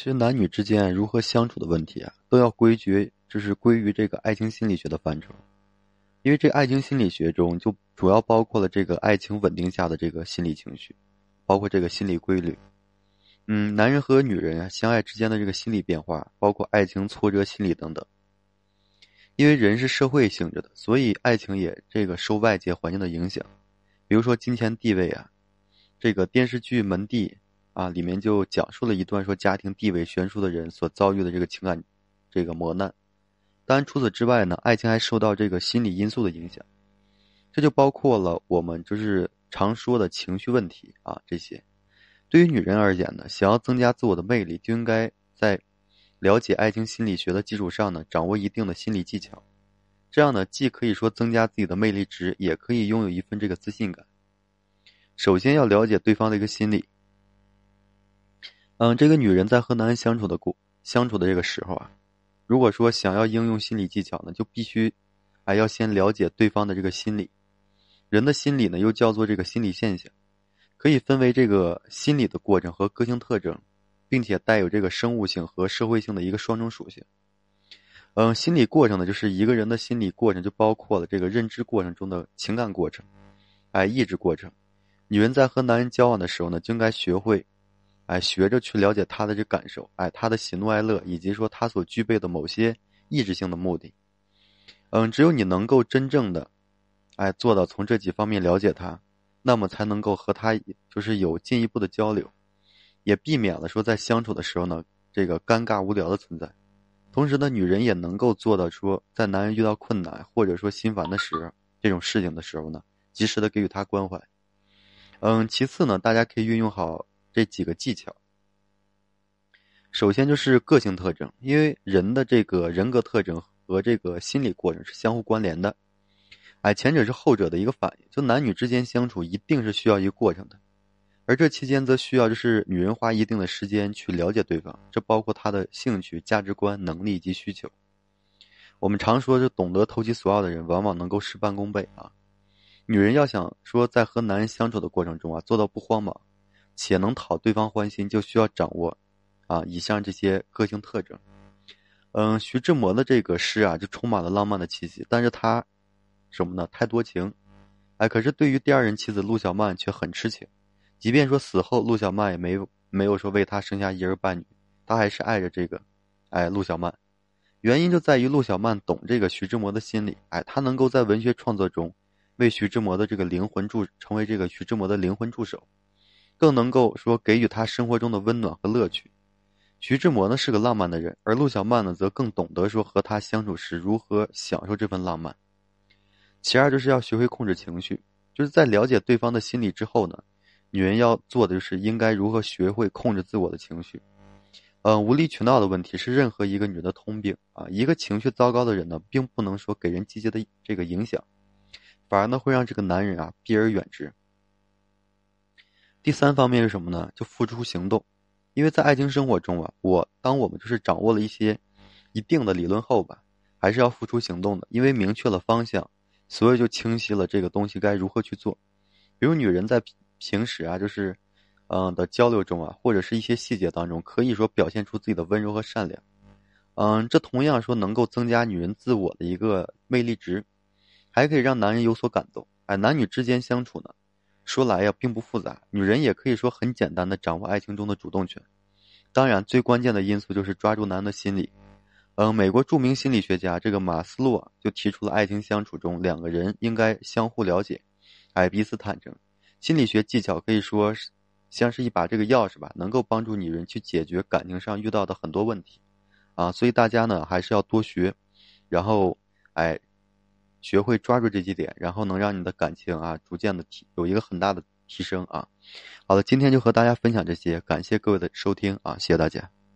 其实男女之间如何相处的问题啊，都要归结，就是归于这个爱情心理学的范畴。因为这爱情心理学中就主要包括了这个爱情稳定下的这个心理情绪，包括这个心理规律。嗯，男人和女人啊相爱之间的这个心理变化，包括爱情挫折心理等等。因为人是社会性质的，所以爱情也这个受外界环境的影响，比如说金钱地位啊，这个电视剧《门第》啊里面就讲述了一段说家庭地位悬殊的人所遭遇的这个情感这个磨难。当然，除此之外呢，爱情还受到这个心理因素的影响，这就包括了我们就是常说的情绪问题啊这些。对于女人而言呢，想要增加自我的魅力，就应该在。了解爱情心理学的基础上呢，掌握一定的心理技巧，这样呢，既可以说增加自己的魅力值，也可以拥有一份这个自信感。首先要了解对方的一个心理。嗯，这个女人在和男人相处的过相处的这个时候啊，如果说想要应用心理技巧呢，就必须，哎，要先了解对方的这个心理。人的心理呢，又叫做这个心理现象，可以分为这个心理的过程和个性特征。并且带有这个生物性和社会性的一个双重属性。嗯，心理过程呢，就是一个人的心理过程，就包括了这个认知过程中的情感过程，哎，意志过程。女人在和男人交往的时候呢，就应该学会，哎，学着去了解他的这感受，哎，他的喜怒哀乐，以及说他所具备的某些意志性的目的。嗯，只有你能够真正的，哎，做到从这几方面了解他，那么才能够和他就是有进一步的交流。也避免了说在相处的时候呢，这个尴尬无聊的存在。同时呢，女人也能够做到说，在男人遇到困难或者说心烦的时候，这种事情的时候呢，及时的给予他关怀。嗯，其次呢，大家可以运用好这几个技巧。首先就是个性特征，因为人的这个人格特征和这个心理过程是相互关联的。哎，前者是后者的一个反应，就男女之间相处一定是需要一个过程的。而这期间则需要就是女人花一定的时间去了解对方，这包括他的兴趣、价值观、能力以及需求。我们常说，就懂得投其所好的人，往往能够事半功倍啊。女人要想说在和男人相处的过程中啊，做到不慌忙，且能讨对方欢心，就需要掌握啊以上这些个性特征。嗯，徐志摩的这个诗啊，就充满了浪漫的气息，但是他什么呢？太多情，哎，可是对于第二任妻子陆小曼却很痴情。即便说死后陆小曼也没有没有说为他生下一儿半女，他还是爱着这个，哎，陆小曼。原因就在于陆小曼懂这个徐志摩的心理，哎，他能够在文学创作中为徐志摩的这个灵魂助，成为这个徐志摩的灵魂助手，更能够说给予他生活中的温暖和乐趣。徐志摩呢是个浪漫的人，而陆小曼呢则更懂得说和他相处时如何享受这份浪漫。其二就是要学会控制情绪，就是在了解对方的心理之后呢。女人要做的就是应该如何学会控制自我的情绪，嗯，无理取闹的问题是任何一个女人的通病啊。一个情绪糟糕的人呢，并不能说给人积极的这个影响，反而呢会让这个男人啊避而远之。第三方面是什么呢？就付出行动，因为在爱情生活中啊，我当我们就是掌握了一些一定的理论后吧，还是要付出行动的，因为明确了方向，所以就清晰了这个东西该如何去做。比如女人在。平时啊，就是，嗯的交流中啊，或者是一些细节当中，可以说表现出自己的温柔和善良，嗯，这同样说能够增加女人自我的一个魅力值，还可以让男人有所感动。哎，男女之间相处呢，说来呀并不复杂，女人也可以说很简单的掌握爱情中的主动权。当然，最关键的因素就是抓住男人的心理。嗯，美国著名心理学家这个马斯洛就提出了爱情相处中两个人应该相互了解，哎，彼此坦诚。心理学技巧可以说是像是一把这个钥匙吧，能够帮助女人去解决感情上遇到的很多问题，啊，所以大家呢还是要多学，然后哎，学会抓住这几点，然后能让你的感情啊逐渐的提有一个很大的提升啊。好了，今天就和大家分享这些，感谢各位的收听啊，谢谢大家。